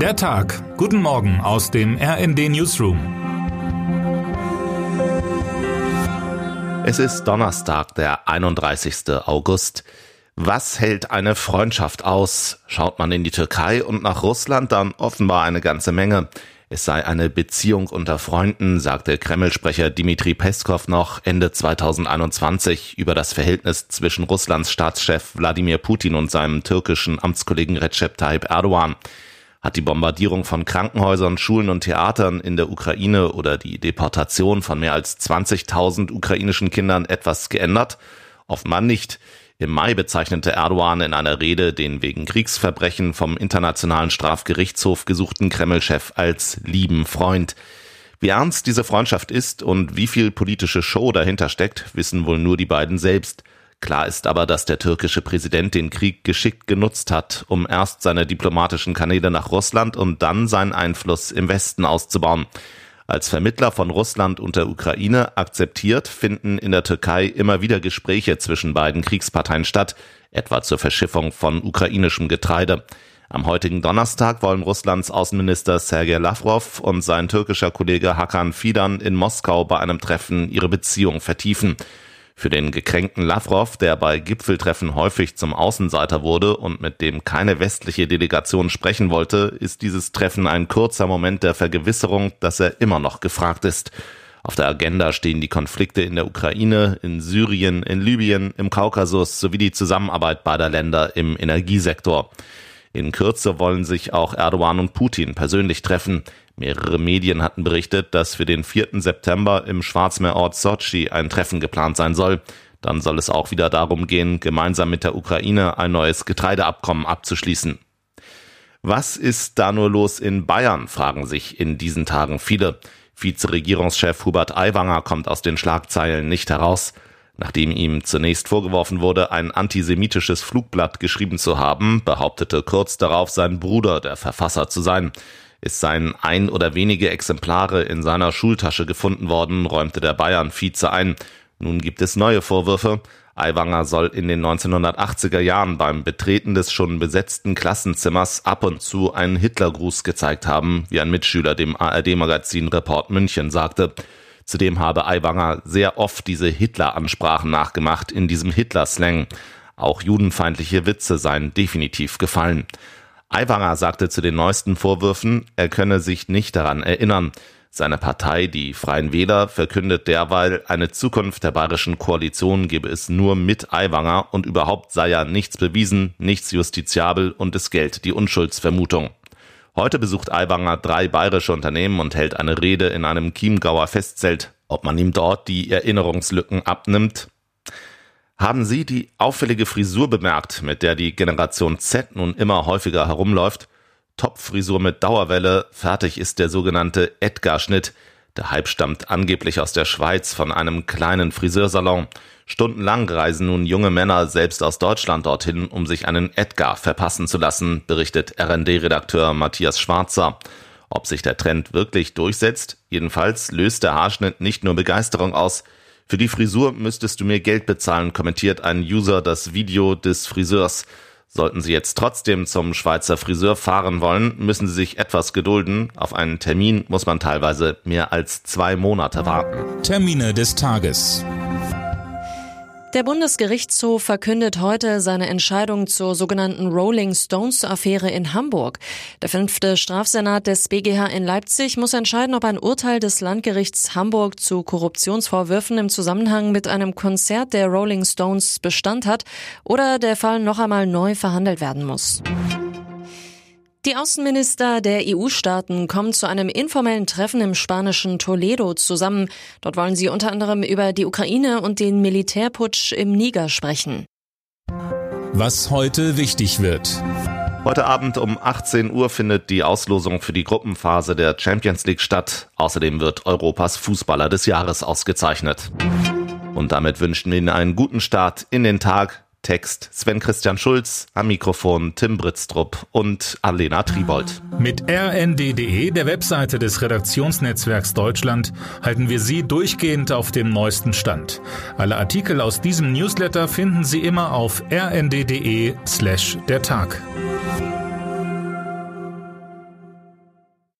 Der Tag. Guten Morgen aus dem RND Newsroom. Es ist Donnerstag, der 31. August. Was hält eine Freundschaft aus? Schaut man in die Türkei und nach Russland, dann offenbar eine ganze Menge. Es sei eine Beziehung unter Freunden, sagte Kreml-Sprecher Dmitri Peskov noch Ende 2021 über das Verhältnis zwischen Russlands Staatschef Wladimir Putin und seinem türkischen Amtskollegen Recep Tayyip Erdogan. Hat die Bombardierung von Krankenhäusern, Schulen und Theatern in der Ukraine oder die Deportation von mehr als 20.000 ukrainischen Kindern etwas geändert? Offenbar nicht. Im Mai bezeichnete Erdogan in einer Rede den wegen Kriegsverbrechen vom Internationalen Strafgerichtshof gesuchten Kreml-Chef als lieben Freund. Wie ernst diese Freundschaft ist und wie viel politische Show dahinter steckt, wissen wohl nur die beiden selbst. Klar ist aber, dass der türkische Präsident den Krieg geschickt genutzt hat, um erst seine diplomatischen Kanäle nach Russland und dann seinen Einfluss im Westen auszubauen. Als Vermittler von Russland und der Ukraine akzeptiert, finden in der Türkei immer wieder Gespräche zwischen beiden Kriegsparteien statt, etwa zur Verschiffung von ukrainischem Getreide. Am heutigen Donnerstag wollen Russlands Außenminister Sergei Lavrov und sein türkischer Kollege Hakan Fidan in Moskau bei einem Treffen ihre Beziehung vertiefen. Für den gekränkten Lavrov, der bei Gipfeltreffen häufig zum Außenseiter wurde und mit dem keine westliche Delegation sprechen wollte, ist dieses Treffen ein kurzer Moment der Vergewisserung, dass er immer noch gefragt ist. Auf der Agenda stehen die Konflikte in der Ukraine, in Syrien, in Libyen, im Kaukasus sowie die Zusammenarbeit beider Länder im Energiesektor. In Kürze wollen sich auch Erdogan und Putin persönlich treffen. Mehrere Medien hatten berichtet, dass für den 4. September im Schwarzmeerort Sochi ein Treffen geplant sein soll. Dann soll es auch wieder darum gehen, gemeinsam mit der Ukraine ein neues Getreideabkommen abzuschließen. Was ist da nur los in Bayern, fragen sich in diesen Tagen viele. Vizeregierungschef Hubert Aiwanger kommt aus den Schlagzeilen nicht heraus. Nachdem ihm zunächst vorgeworfen wurde, ein antisemitisches Flugblatt geschrieben zu haben, behauptete kurz darauf sein Bruder der Verfasser zu sein. Es seien ein oder wenige Exemplare in seiner Schultasche gefunden worden, räumte der Bayern-Vize ein. Nun gibt es neue Vorwürfe. Aiwanger soll in den 1980er Jahren beim Betreten des schon besetzten Klassenzimmers ab und zu einen Hitlergruß gezeigt haben, wie ein Mitschüler dem ARD-Magazin Report München sagte. Zudem habe Aiwanger sehr oft diese Hitler-Ansprachen nachgemacht in diesem Hitler-Slang. Auch judenfeindliche Witze seien definitiv gefallen. Aiwanger sagte zu den neuesten Vorwürfen, er könne sich nicht daran erinnern. Seine Partei, die Freien Wähler, verkündet derweil, eine Zukunft der bayerischen Koalition gebe es nur mit Aiwanger und überhaupt sei ja nichts bewiesen, nichts justiziabel und es gilt die Unschuldsvermutung. Heute besucht Aiwanger drei bayerische Unternehmen und hält eine Rede in einem Chiemgauer Festzelt. Ob man ihm dort die Erinnerungslücken abnimmt? Haben Sie die auffällige Frisur bemerkt, mit der die Generation Z nun immer häufiger herumläuft? Topfrisur mit Dauerwelle, fertig ist der sogenannte Edgar-Schnitt. Der Hype stammt angeblich aus der Schweiz von einem kleinen Friseursalon. Stundenlang reisen nun junge Männer selbst aus Deutschland dorthin, um sich einen Edgar verpassen zu lassen, berichtet RD-Redakteur Matthias Schwarzer. Ob sich der Trend wirklich durchsetzt? Jedenfalls löst der Haarschnitt nicht nur Begeisterung aus. Für die Frisur müsstest du mir Geld bezahlen, kommentiert ein User das Video des Friseurs. Sollten Sie jetzt trotzdem zum Schweizer Friseur fahren wollen, müssen Sie sich etwas gedulden. Auf einen Termin muss man teilweise mehr als zwei Monate warten. Termine des Tages. Der Bundesgerichtshof verkündet heute seine Entscheidung zur sogenannten Rolling Stones Affäre in Hamburg. Der fünfte Strafsenat des BGH in Leipzig muss entscheiden, ob ein Urteil des Landgerichts Hamburg zu Korruptionsvorwürfen im Zusammenhang mit einem Konzert der Rolling Stones Bestand hat oder der Fall noch einmal neu verhandelt werden muss. Die Außenminister der EU-Staaten kommen zu einem informellen Treffen im spanischen Toledo zusammen. Dort wollen sie unter anderem über die Ukraine und den Militärputsch im Niger sprechen. Was heute wichtig wird. Heute Abend um 18 Uhr findet die Auslosung für die Gruppenphase der Champions League statt. Außerdem wird Europas Fußballer des Jahres ausgezeichnet. Und damit wünschen wir Ihnen einen guten Start in den Tag. Text Sven Christian Schulz, am Mikrofon Tim Britztrup und Alena Tribold. Mit rnd.de, der Webseite des Redaktionsnetzwerks Deutschland, halten wir Sie durchgehend auf dem neuesten Stand. Alle Artikel aus diesem Newsletter finden Sie immer auf rnd.de slash der Tag.